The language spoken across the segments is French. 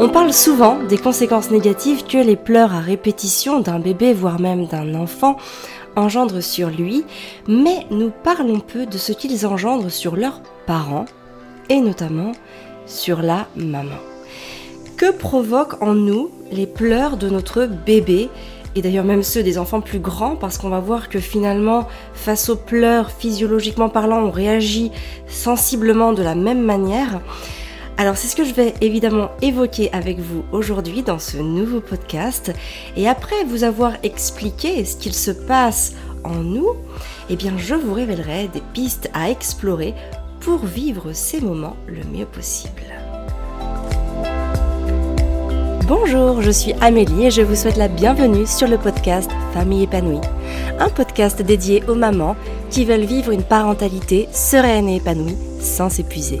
On parle souvent des conséquences négatives que les pleurs à répétition d'un bébé, voire même d'un enfant, engendrent sur lui, mais nous parlons peu de ce qu'ils engendrent sur leurs parents, et notamment sur la maman. Que provoquent en nous les pleurs de notre bébé et d'ailleurs même ceux des enfants plus grands, parce qu'on va voir que finalement, face aux pleurs, physiologiquement parlant, on réagit sensiblement de la même manière. Alors c'est ce que je vais évidemment évoquer avec vous aujourd'hui dans ce nouveau podcast. Et après vous avoir expliqué ce qu'il se passe en nous, eh bien je vous révélerai des pistes à explorer pour vivre ces moments le mieux possible. Bonjour, je suis Amélie et je vous souhaite la bienvenue sur le podcast Famille épanouie. Un podcast dédié aux mamans qui veulent vivre une parentalité sereine et épanouie sans s'épuiser.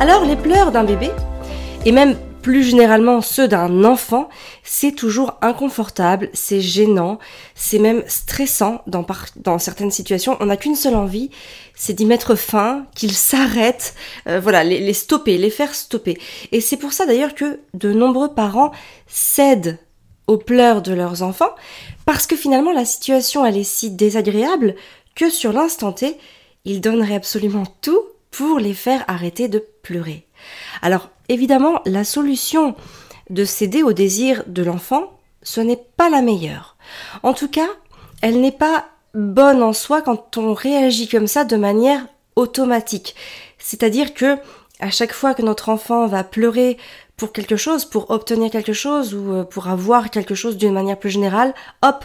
Alors les pleurs d'un bébé, et même plus généralement ceux d'un enfant, c'est toujours inconfortable, c'est gênant, c'est même stressant dans, certaines situations. On n'a qu'une seule envie, c'est d'y mettre fin, qu'ils s'arrêtent, euh, voilà, les, les stopper, les faire stopper. Et c'est pour ça d'ailleurs que de nombreux parents cèdent aux pleurs de leurs enfants, parce que finalement la situation elle est si désagréable que sur l'instant T, ils donneraient absolument tout pour les faire arrêter de pleurer. Alors Évidemment, la solution de céder au désir de l'enfant, ce n'est pas la meilleure. En tout cas, elle n'est pas bonne en soi quand on réagit comme ça de manière automatique. C'est-à-dire que à chaque fois que notre enfant va pleurer pour quelque chose, pour obtenir quelque chose ou euh, pour avoir quelque chose d'une manière plus générale, hop,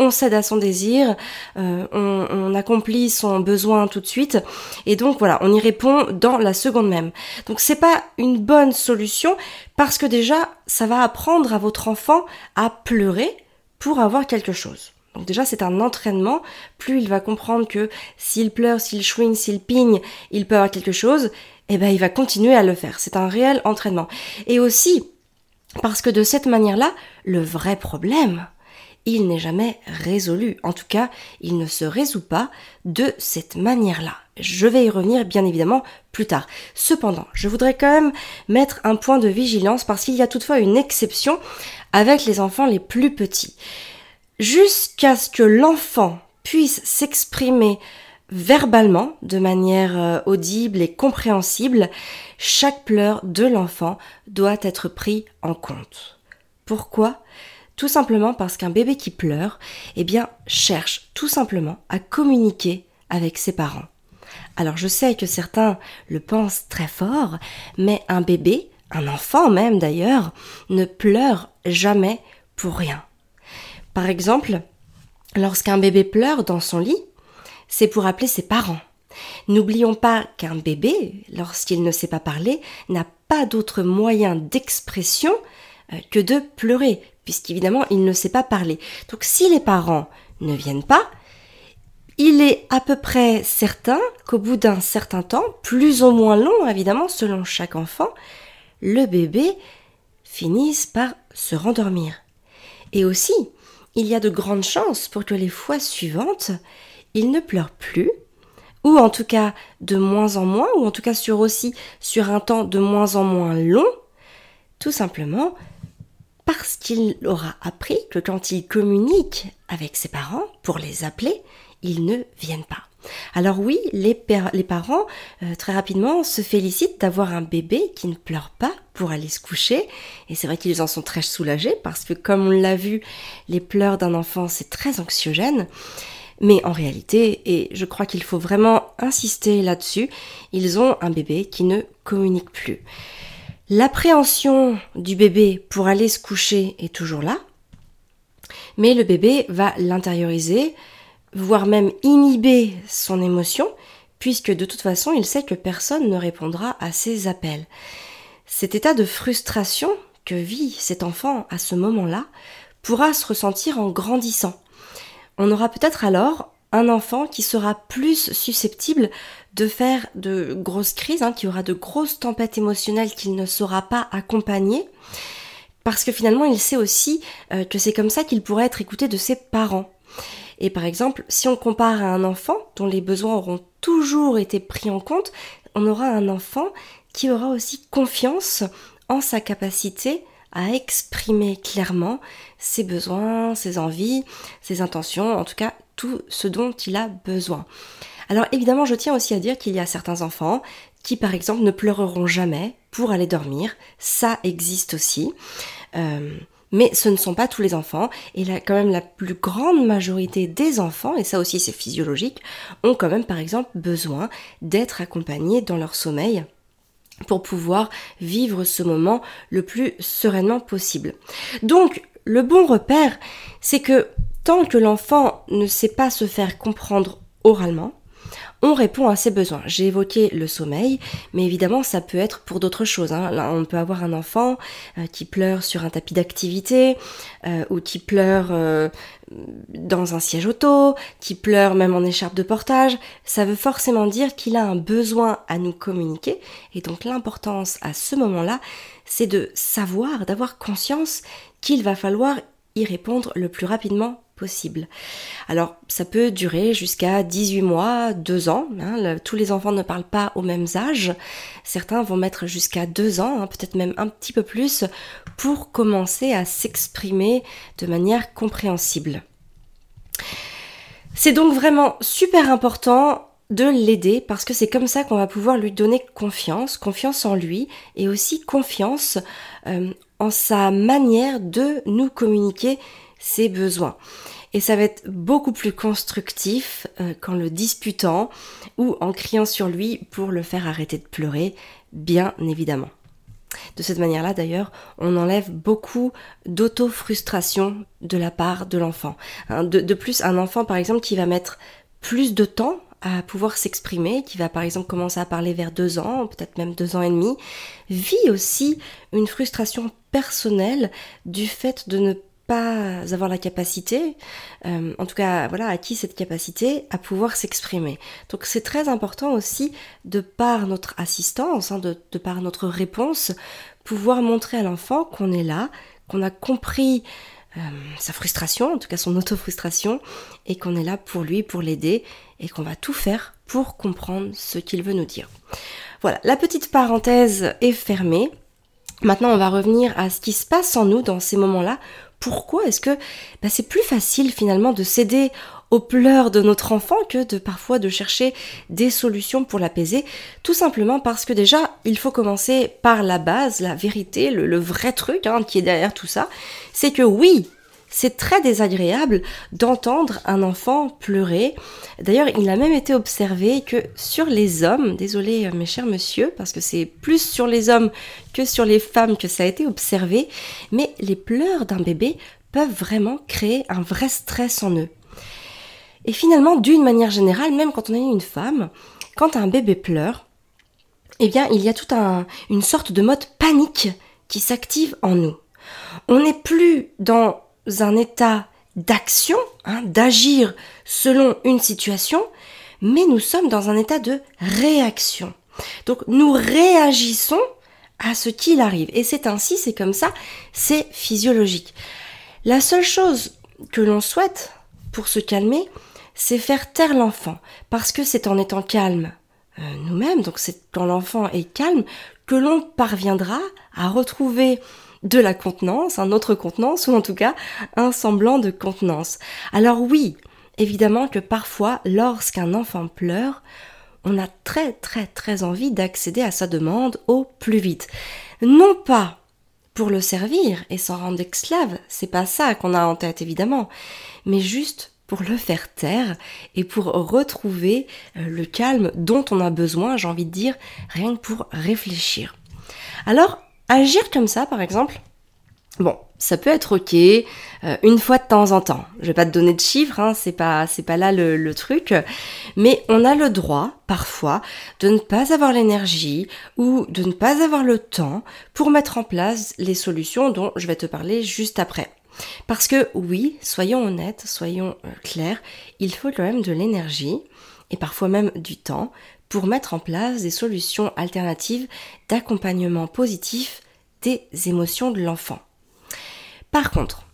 on cède à son désir, euh, on, accomplit son besoin tout de suite, et donc voilà, on y répond dans la seconde même. Donc c'est pas une bonne solution parce que déjà, ça va apprendre à votre enfant à pleurer pour avoir quelque chose. Donc déjà, c'est un entraînement. Plus il va comprendre que s'il pleure, s'il chouine, s'il pigne, il peut avoir quelque chose, eh ben il va continuer à le faire. C'est un réel entraînement. Et aussi, parce que de cette manière-là, le vrai problème, il n'est jamais résolu. En tout cas, il ne se résout pas de cette manière-là. Je vais y revenir bien évidemment plus tard. Cependant, je voudrais quand même mettre un point de vigilance parce qu'il y a toutefois une exception avec les enfants les plus petits. Jusqu'à ce que l'enfant puisse s'exprimer verbalement, de manière euh, audible et compréhensible, chaque pleur de l'enfant doit être pris en compte. Pourquoi? Tout simplement parce qu'un bébé qui pleure, eh bien, cherche tout simplement à communiquer avec ses parents. Alors je sais que certains le pensent très fort, mais un bébé, un enfant même d'ailleurs, ne pleure jamais pour rien. Par exemple, lorsqu'un bébé pleure dans son lit, c'est pour appeler ses parents. N'oublions pas qu'un bébé, lorsqu'il ne sait pas parler, n'a pas d'autre moyen d'expression euh, que de pleurer, puisqu'évidemment il ne sait pas parler. Donc si les parents ne viennent pas, il est à peu près certain qu'au bout d'un certain temps, plus ou moins long évidemment selon chaque enfant, le bébé finisse par se rendormir. Et aussi, il y a de grandes chances pour que les fois suivantes, il ne pleure plus, ou en tout cas de moins en moins, ou en tout cas sur aussi sur un temps de moins en moins long, tout simplement qu'il aura appris que quand il communique avec ses parents pour les appeler, ils ne viennent pas. Alors oui, les, parents, euh, très rapidement, se félicitent d'avoir un bébé qui ne pleure pas pour aller se coucher. Et c'est vrai qu'ils en sont très soulagés parce que, comme on l'a vu, les pleurs d'un enfant, c'est très anxiogène. Mais en réalité, et je crois qu'il faut vraiment insister là-dessus, ils ont un bébé qui ne communique plus. L'appréhension du bébé pour aller se coucher est toujours là, mais le bébé va l'intérioriser, voire même inhiber son émotion, puisque de toute façon il sait que personne ne répondra à ses appels. Cet état de frustration que vit cet enfant à ce moment-là pourra se ressentir en grandissant. On aura peut-être alors un enfant qui sera plus susceptible de faire de grosses crises, hein, qui aura de grosses tempêtes émotionnelles qu'il ne saura pas accompagner, parce que finalement il sait aussi euh, que c'est comme ça qu'il pourrait être écouté de ses parents. Et par exemple, si on compare à un enfant dont les besoins auront toujours été pris en compte, on aura un enfant qui aura aussi confiance en sa capacité à exprimer clairement ses besoins, ses envies, ses intentions, en tout cas ce dont il a besoin. Alors évidemment, je tiens aussi à dire qu'il y a certains enfants qui, par exemple, ne pleureront jamais pour aller dormir. Ça existe aussi. Euh, mais ce ne sont pas tous les enfants, et là, quand même la plus grande majorité des enfants, et ça aussi c'est physiologique, ont quand même par exemple besoin d'être accompagnés dans leur sommeil pour pouvoir vivre ce moment le plus sereinement possible. Donc, le bon repère, c'est que tant que l'enfant ne sait pas se faire comprendre oralement, on répond à ses besoins. J'ai évoqué le sommeil, mais évidemment ça peut être pour d'autres choses. Hein. On peut avoir un enfant euh, qui pleure sur un tapis d'activité, euh, ou qui pleure euh, dans un siège auto, qui pleure même en écharpe de portage. Ça veut forcément dire qu'il a un besoin à nous communiquer, et donc l'importance à ce moment-là, c'est de savoir, d'avoir conscience qu'il va falloir y répondre le plus rapidement Alors ça peut durer jusqu'à 18 mois, 2 ans. Hein. tous les enfants ne parlent pas au même âge. Certains vont mettre jusqu'à 2 ans, hein, peut-être même un petit peu plus, pour commencer à s'exprimer de manière compréhensible. C'est donc vraiment super important de l'aider parce que c'est comme ça qu'on va pouvoir lui donner confiance, confiance en lui et aussi confiance euh, en sa manière de nous communiquer ses besoins. Et ça va être beaucoup plus constructif euh, qu'en le disputant ou en criant sur lui pour le faire arrêter de pleurer, bien évidemment. De cette manière-là, d'ailleurs, on enlève beaucoup d'auto-frustration de la part de l'enfant. Hein, de, de, plus, un enfant, par exemple, qui va mettre plus de temps à pouvoir s'exprimer, qui va par exemple commencer à parler vers deux ans, peut-être même deux ans et demi, vit aussi une frustration personnelle du fait de ne avoir la capacité, euh, en tout cas voilà, acquis cette capacité à pouvoir s'exprimer. Donc c'est très important aussi de par notre assistance, hein, de, par notre réponse, pouvoir montrer à l'enfant qu'on est là, qu'on a compris euh, sa frustration, en tout cas son auto-frustration, et qu'on est là pour lui, pour l'aider, et qu'on va tout faire pour comprendre ce qu'il veut nous dire. Voilà, la petite parenthèse est fermée. Maintenant, on va revenir à ce qui se passe en nous dans ces moments-là pourquoi est-ce que bah, c'est plus facile finalement de céder aux pleurs de notre enfant que de parfois de chercher des solutions pour l'apaiser, tout simplement parce que déjà il faut commencer par la base, la vérité, le, vrai truc hein, qui est derrière tout ça, c'est que oui, c'est très désagréable d'entendre un enfant pleurer. D'ailleurs, il a même été observé que sur les hommes, désolé euh, mes chers monsieur, parce que c'est plus sur les hommes que sur les femmes que ça a été observé, mais les pleurs d'un bébé peuvent vraiment créer un vrai stress en eux. Et finalement, d'une manière générale, même quand on est une femme, quand un bébé pleure, eh bien, il y a toute une sorte de mode panique qui s'active en nous. On n'est plus dans un état d'action, hein, d'agir selon une situation, mais nous sommes dans un état de réaction. Donc nous réagissons à ce qu'il arrive. Et c'est ainsi, c'est comme ça, c'est physiologique. La seule chose que l'on souhaite pour se calmer, c'est faire taire l'enfant. Parce que c'est en étant calme euh, nous-mêmes, donc c'est quand l'enfant est calme, que l'on parviendra à retrouver de la contenance, un autre contenance, ou en tout cas un semblant de contenance. Alors oui, évidemment que parfois, lorsqu'un enfant pleure, on a très très très envie d'accéder à sa demande au plus vite. Non pas pour le servir et s'en rendre esclave, c'est pas ça qu'on a en tête évidemment, mais juste pour le faire taire et pour retrouver euh, le calme dont on a besoin, j'ai envie de dire, rien que pour réfléchir. Alors, Agir comme ça, par exemple, bon, ça peut être ok euh, une fois de temps en temps. Je vais pas te donner de chiffres, hein, c'est pas c'est pas là le, le, truc, mais on a le droit parfois de ne pas avoir l'énergie ou de ne pas avoir le temps pour mettre en place les solutions dont je vais te parler juste après. Parce que oui, soyons honnêtes, soyons euh, clairs, il faut quand même de l'énergie et parfois même du temps pour mettre en place des solutions alternatives d'accompagnement positif des émotions de l'enfant. Par contre,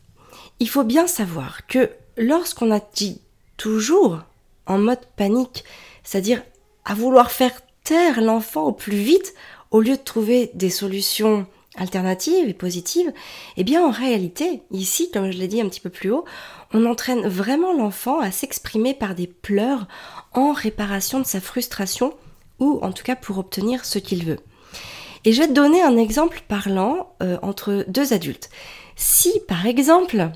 il faut bien savoir que lorsqu'on a dit toujours en mode panique, c'est-à-dire à vouloir faire taire l'enfant au plus vite, au lieu de trouver des solutions alternatives et positives, eh bien en réalité, ici, comme je l'ai dit un petit peu plus haut, on entraîne vraiment l'enfant à s'exprimer par des pleurs en réparation de sa frustration ou en tout cas pour obtenir ce qu'il veut. Et je vais te donner un exemple parlant euh, entre deux adultes. Si par exemple,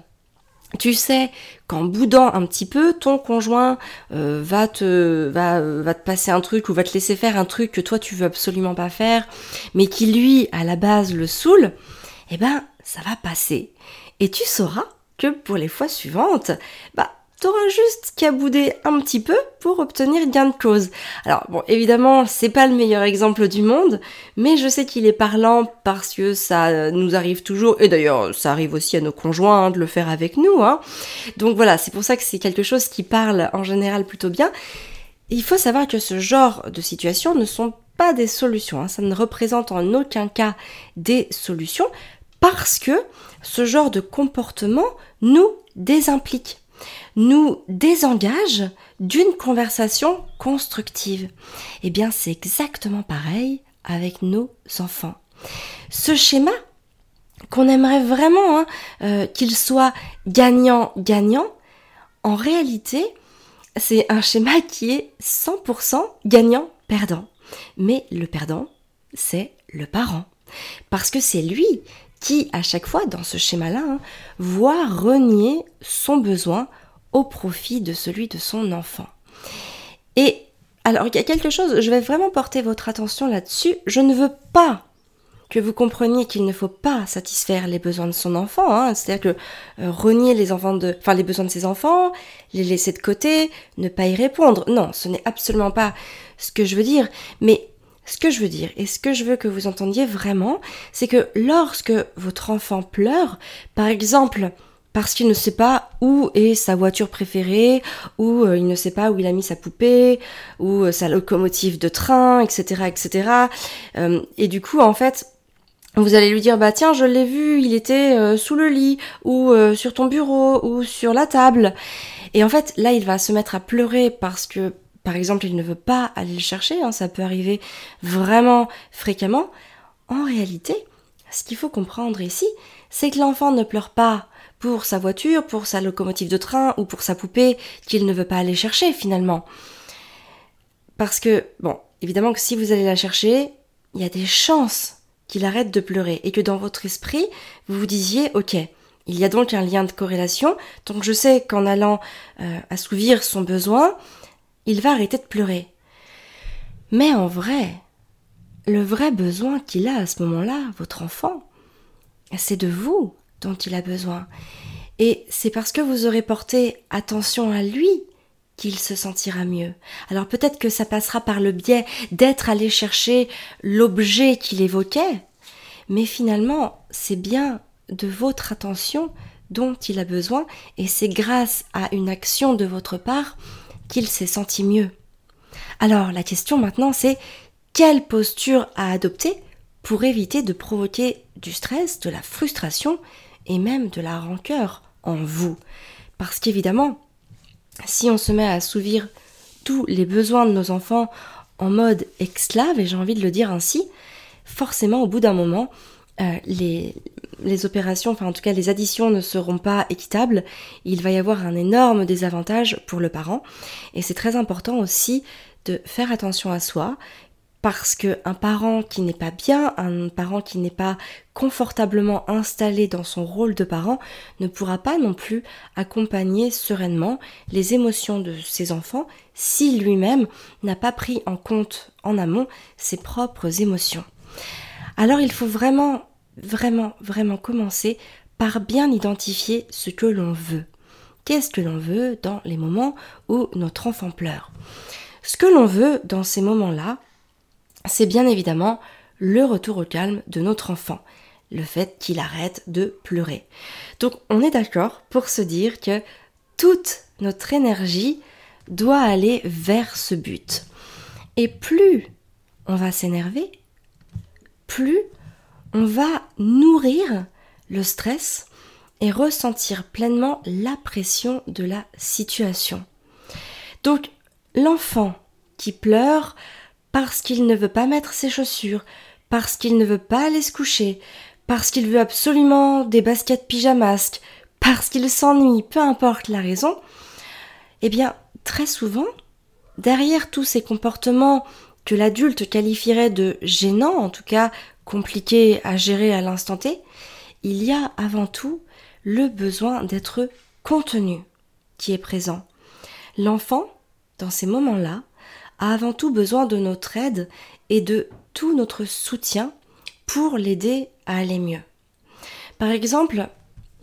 tu sais qu'en boudant un petit peu, ton conjoint euh, va, te, va, va te passer un truc ou va te laisser faire un truc que toi tu veux absolument pas faire, mais qui lui, à la base, le saoule, eh ben, ça va passer. Et tu sauras que pour les fois suivantes, bah, t'auras juste qu'à bouder un petit peu pour obtenir gain de cause. Alors bon, évidemment, c'est pas le meilleur exemple du monde, mais je sais qu'il est parlant parce que ça nous arrive toujours, et d'ailleurs, ça arrive aussi à nos conjoints hein, de le faire avec nous. Hein. Donc voilà, c'est pour ça que c'est quelque chose qui parle en général plutôt bien. il faut savoir que ce genre de situations ne sont pas des solutions, hein. ça ne représente en aucun cas des solutions, parce que ce genre de comportement nous désimplique nous désengage d'une conversation constructive. Eh bien, c'est exactement pareil avec nos enfants. Ce schéma, qu'on aimerait vraiment hein, euh, qu'il soit gagnant-gagnant, en réalité, c'est un schéma qui est 100% gagnant-perdant. Mais le perdant, c'est le parent. Parce que c'est lui qui, à chaque fois, dans ce schéma-là, hein, voit renier son besoin au profit de celui de son enfant. Et alors, il y a quelque chose, je vais vraiment porter votre attention là-dessus. Je ne veux pas que vous compreniez qu'il ne faut pas satisfaire les besoins de son enfant, hein. c'est-à-dire que euh, renier les enfants de, les besoins de ses enfants, les laisser de côté, ne pas y répondre. Non, ce n'est absolument pas ce que je veux dire. Mais ce que je veux dire et ce que je veux que vous entendiez vraiment, c'est que lorsque votre enfant pleure, par exemple, parce qu'il ne sait pas où est sa voiture préférée, ou euh, il ne sait pas où il a mis sa poupée, ou euh, sa locomotive de train, etc., etc. Euh, et du coup, en fait, vous allez lui dire bah tiens je l'ai vu il était sous le lit ou sur ton bureau ou sur la table et en fait là il va se mettre à pleurer parce que par exemple, il ne veut pas aller le chercher, hein, ça peut arriver vraiment fréquemment. En réalité, ce qu'il faut comprendre ici, c'est que l'enfant ne pleure pas pour sa voiture, pour sa locomotive de train ou pour sa poupée qu'il ne veut pas aller chercher finalement. Parce que, bon, évidemment que si vous allez la chercher, il y a des chances qu'il arrête de pleurer et que dans votre esprit, vous vous disiez, ok, il y a donc un lien de corrélation, donc je sais qu'en allant euh, assouvir son besoin, il va arrêter de pleurer. Mais en vrai, le vrai besoin qu'il a à ce moment-là, votre enfant, c'est de vous dont il a besoin. Et c'est parce que vous aurez porté attention à lui qu'il se sentira mieux. Alors peut-être que ça passera par le biais d'être allé chercher l'objet qu'il évoquait, mais finalement, c'est bien de votre attention dont il a besoin, et c'est grâce à une action de votre part qu'il s'est senti mieux. Alors la question maintenant c'est quelle posture à adopter pour éviter de provoquer du stress, de la frustration et même de la rancœur en vous. Parce qu'évidemment, si on se met à assouvir tous les besoins de nos enfants en mode esclave, et j'ai envie de le dire ainsi, forcément au bout d'un moment, euh, les, les opérations, enfin en tout cas les additions ne seront pas équitables, il va y avoir un énorme désavantage pour le parent. Et c'est très important aussi de faire attention à soi, parce qu'un parent qui n'est pas bien, un parent qui n'est pas confortablement installé dans son rôle de parent, ne pourra pas non plus accompagner sereinement les émotions de ses enfants si lui-même n'a pas pris en compte en amont ses propres émotions. Alors il faut vraiment vraiment, vraiment commencer par bien identifier ce que l'on veut. Qu'est-ce que l'on veut dans les moments où notre enfant pleure? Ce que l'on veut dans ces moments-là, c'est bien évidemment le retour au calme de notre enfant, le fait qu'il arrête de pleurer. Donc on est d'accord pour se dire que toute notre énergie doit aller vers ce but. Et plus on va s'énerver, plus on va nourrir le stress et ressentir pleinement la pression de la situation. Donc l'enfant qui pleure parce qu'il ne veut pas mettre ses chaussures, parce qu'il ne veut pas aller se coucher, parce qu'il veut absolument des baskets pyjamasques, parce qu'il s'ennuie, peu importe la raison, eh bien, très souvent, derrière tous ces comportements que l'adulte qualifierait de gênants, en tout cas compliqués à gérer à l'instant T, il y a avant tout le besoin d'être contenu qui est présent. L'enfant, dans ces moments-là, a avant tout besoin de notre aide et de tout notre soutien pour l'aider à aller mieux. Par exemple,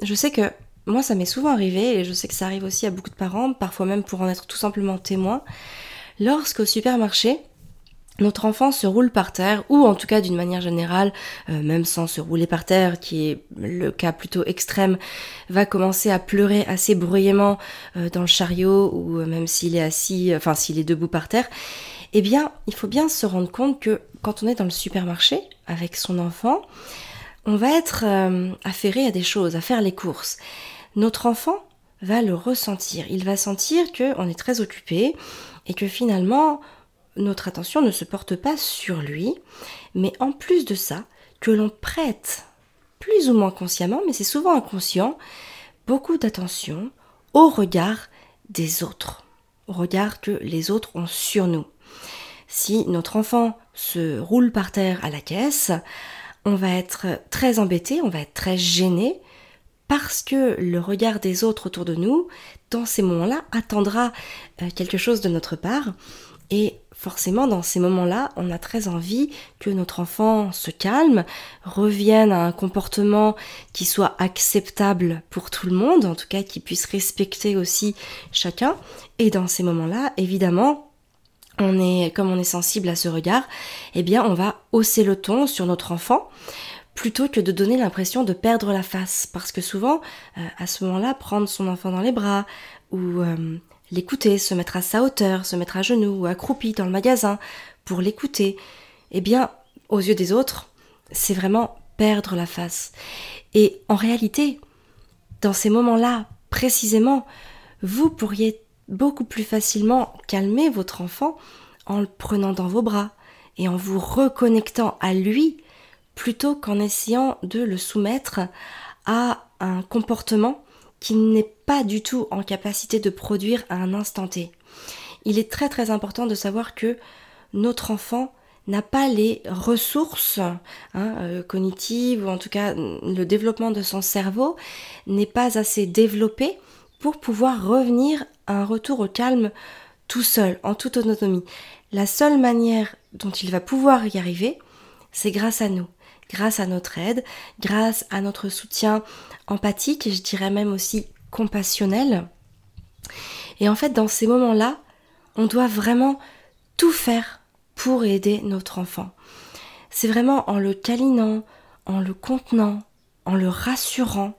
je sais que moi ça m'est souvent arrivé et je sais que ça arrive aussi à beaucoup de parents, parfois même pour en être tout simplement témoin, lorsqu'au supermarché, notre enfant se roule par terre, ou en tout cas d'une manière générale, euh, même sans se rouler par terre, qui est le cas plutôt extrême, va commencer à pleurer assez bruyamment euh, dans le chariot, ou euh, même s'il est assis, enfin s'il est debout par terre, eh bien, il faut bien se rendre compte que quand on est dans le supermarché avec son enfant, on va être affairé à des choses, à faire les courses. Notre enfant va le ressentir. Il va sentir qu'on est très occupé et que finalement, notre attention ne se porte pas sur lui, mais en plus de ça, que l'on prête, plus ou moins consciemment, mais c'est souvent inconscient, beaucoup d'attention au regard des autres, au regard que les autres ont sur nous. Si notre enfant se roule par terre à la caisse, on va être très embêté, on va être très gêné, parce que le regard des autres autour de nous, dans ces moments-là, attendra euh, quelque chose de notre part, et forcément, dans ces moments-là, on a très envie que notre enfant se calme, revienne à un comportement qui soit acceptable pour tout le monde, en tout cas qui puisse respecter aussi chacun. Et dans ces moments-là, évidemment, on est, comme on est sensible à ce regard, eh bien, on va hausser le ton sur notre enfant plutôt que de donner l'impression de perdre la face. Parce que souvent, euh, à ce moment-là, prendre son enfant dans les bras ou euh, l'écouter, se mettre à sa hauteur, se mettre à genoux ou accroupi dans le magasin pour l'écouter, eh bien, aux yeux des autres, c'est vraiment perdre la face. Et en réalité, dans ces moments-là, précisément, vous pourriez beaucoup plus facilement calmer votre enfant en le prenant dans vos bras et en vous reconnectant à lui plutôt qu'en essayant de le soumettre à un comportement qui n'est pas du tout en capacité de produire à un instant T. Il est très très important de savoir que notre enfant n'a pas les ressources hein, euh, cognitives ou en tout cas le développement de son cerveau n'est pas assez développé pour pouvoir revenir à un retour au calme tout seul, en toute autonomie. La seule manière dont il va pouvoir y arriver, c'est grâce à nous grâce à notre aide, grâce à notre soutien empathique et je dirais même aussi compassionnel. Et en fait, dans ces moments-là, on doit vraiment tout faire pour aider notre enfant. C'est vraiment en le câlinant, en le contenant, en le rassurant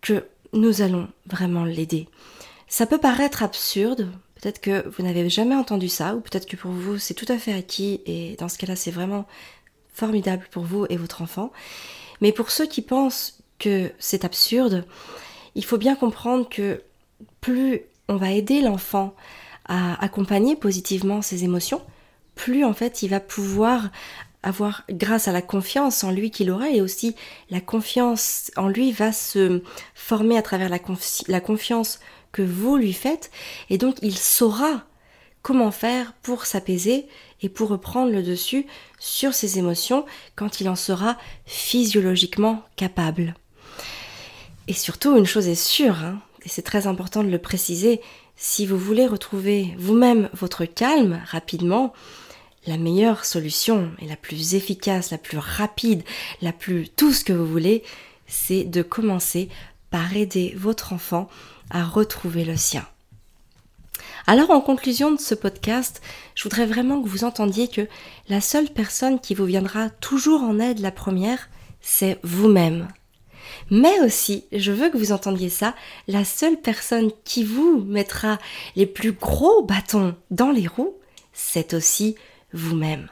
que nous allons vraiment l'aider. Ça peut paraître absurde, peut-être que vous n'avez jamais entendu ça, ou peut-être que pour vous c'est tout à fait acquis, et dans ce cas-là c'est vraiment formidable pour vous et votre enfant. Mais pour ceux qui pensent que c'est absurde, il faut bien comprendre que plus on va aider l'enfant à accompagner positivement ses émotions, plus en fait il va pouvoir avoir, grâce à la confiance en lui qu'il aura, et aussi la confiance en lui va se former à travers la, confiance que vous lui faites, et donc il saura comment faire pour s'apaiser et pour reprendre le dessus sur ses émotions quand il en sera physiologiquement capable. Et surtout, une chose est sûre, hein, et c'est très important de le préciser, si vous voulez retrouver vous-même votre calme rapidement, la meilleure solution et la plus efficace, la plus rapide, la plus tout ce que vous voulez, c'est de commencer par aider votre enfant à retrouver le sien. Alors en conclusion de ce podcast, je voudrais vraiment que vous entendiez que la seule personne qui vous viendra toujours en aide la première, c'est vous-même. Mais aussi, je veux que vous entendiez ça, la seule personne qui vous mettra les plus gros bâtons dans les roues, c'est aussi vous-même.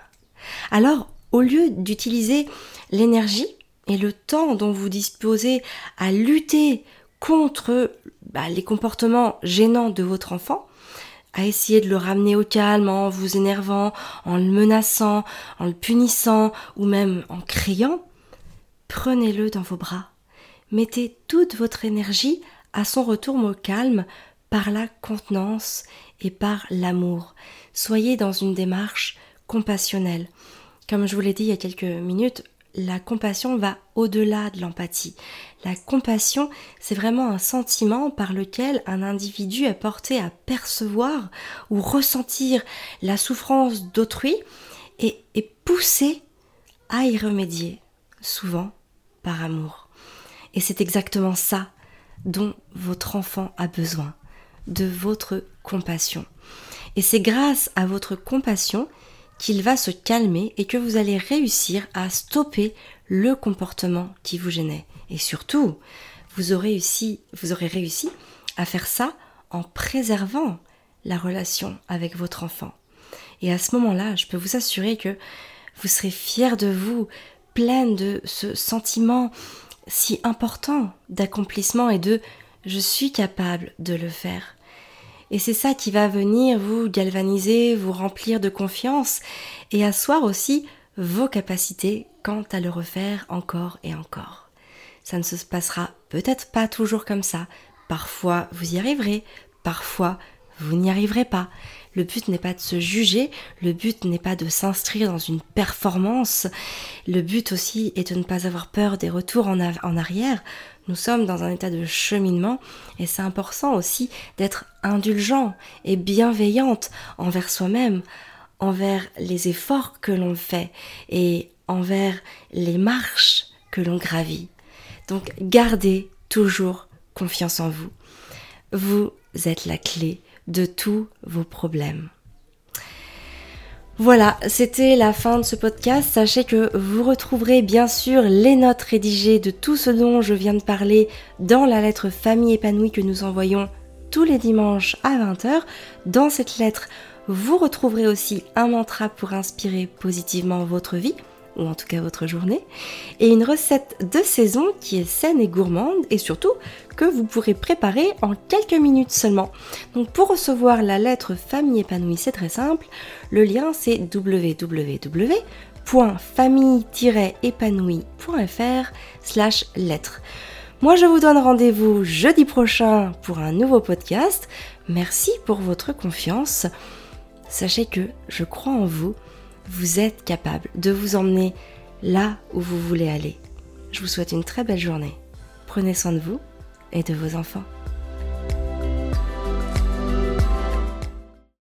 Alors, au lieu d'utiliser l'énergie et le temps dont vous disposez à lutter contre bah, les comportements gênants de votre enfant, à essayer de le ramener au calme en vous énervant, en le menaçant, en le punissant ou même en criant, prenez-le dans vos bras. Mettez toute votre énergie à son retour au calme par la contenance et par l'amour. Soyez dans une démarche compassionnelle. Comme je vous l'ai dit il y a quelques minutes, la compassion va au-delà de l'empathie. La compassion, c'est vraiment un sentiment par lequel un individu est porté à percevoir ou ressentir la souffrance d'autrui et est poussé à y remédier, souvent par amour. Et c'est exactement ça dont votre enfant a besoin, de votre compassion. Et c'est grâce à votre compassion qu'il va se calmer et que vous allez réussir à stopper le comportement qui vous gênait. Et surtout, vous aurez réussi, vous aurez réussi à faire ça en préservant la relation avec votre enfant. Et à ce moment-là, je peux vous assurer que vous serez fier de vous, pleine de ce sentiment si important d'accomplissement et de je suis capable de le faire. Et c'est ça qui va venir vous galvaniser, vous remplir de confiance et asseoir aussi vos capacités quant à le refaire encore et encore. Ça ne se passera peut-être pas toujours comme ça. Parfois vous y arriverez, parfois vous n'y arriverez pas. Le but n'est pas de se juger, le but n'est pas de s'inscrire dans une performance, le but aussi est de ne pas avoir peur des retours en, en arrière. Nous sommes dans un état de cheminement et c'est important aussi d'être indulgent et bienveillante envers soi-même, envers les efforts que l'on fait et envers les marches que l'on gravit. Donc gardez toujours confiance en vous. Vous êtes la clé de tous vos problèmes. Voilà, c'était la fin de ce podcast. Sachez que vous retrouverez bien sûr les notes rédigées de tout ce dont je viens de parler dans la lettre famille épanouie que nous envoyons tous les dimanches à 20h. Dans cette lettre, vous retrouverez aussi un mantra pour inspirer positivement votre vie ou en tout cas votre journée, et une recette de saison qui est saine et gourmande et surtout que vous pourrez préparer en quelques minutes seulement. Donc pour recevoir la lettre famille épanouie, c'est très simple, le lien c'est www.famille-épanouie.fr slash lettre. Moi je vous donne rendez-vous jeudi prochain pour un nouveau podcast. Merci pour votre confiance. Sachez que je crois en vous vous êtes capable de vous emmener là où vous voulez aller. Je vous souhaite une très belle journée. Prenez soin de vous et de vos enfants.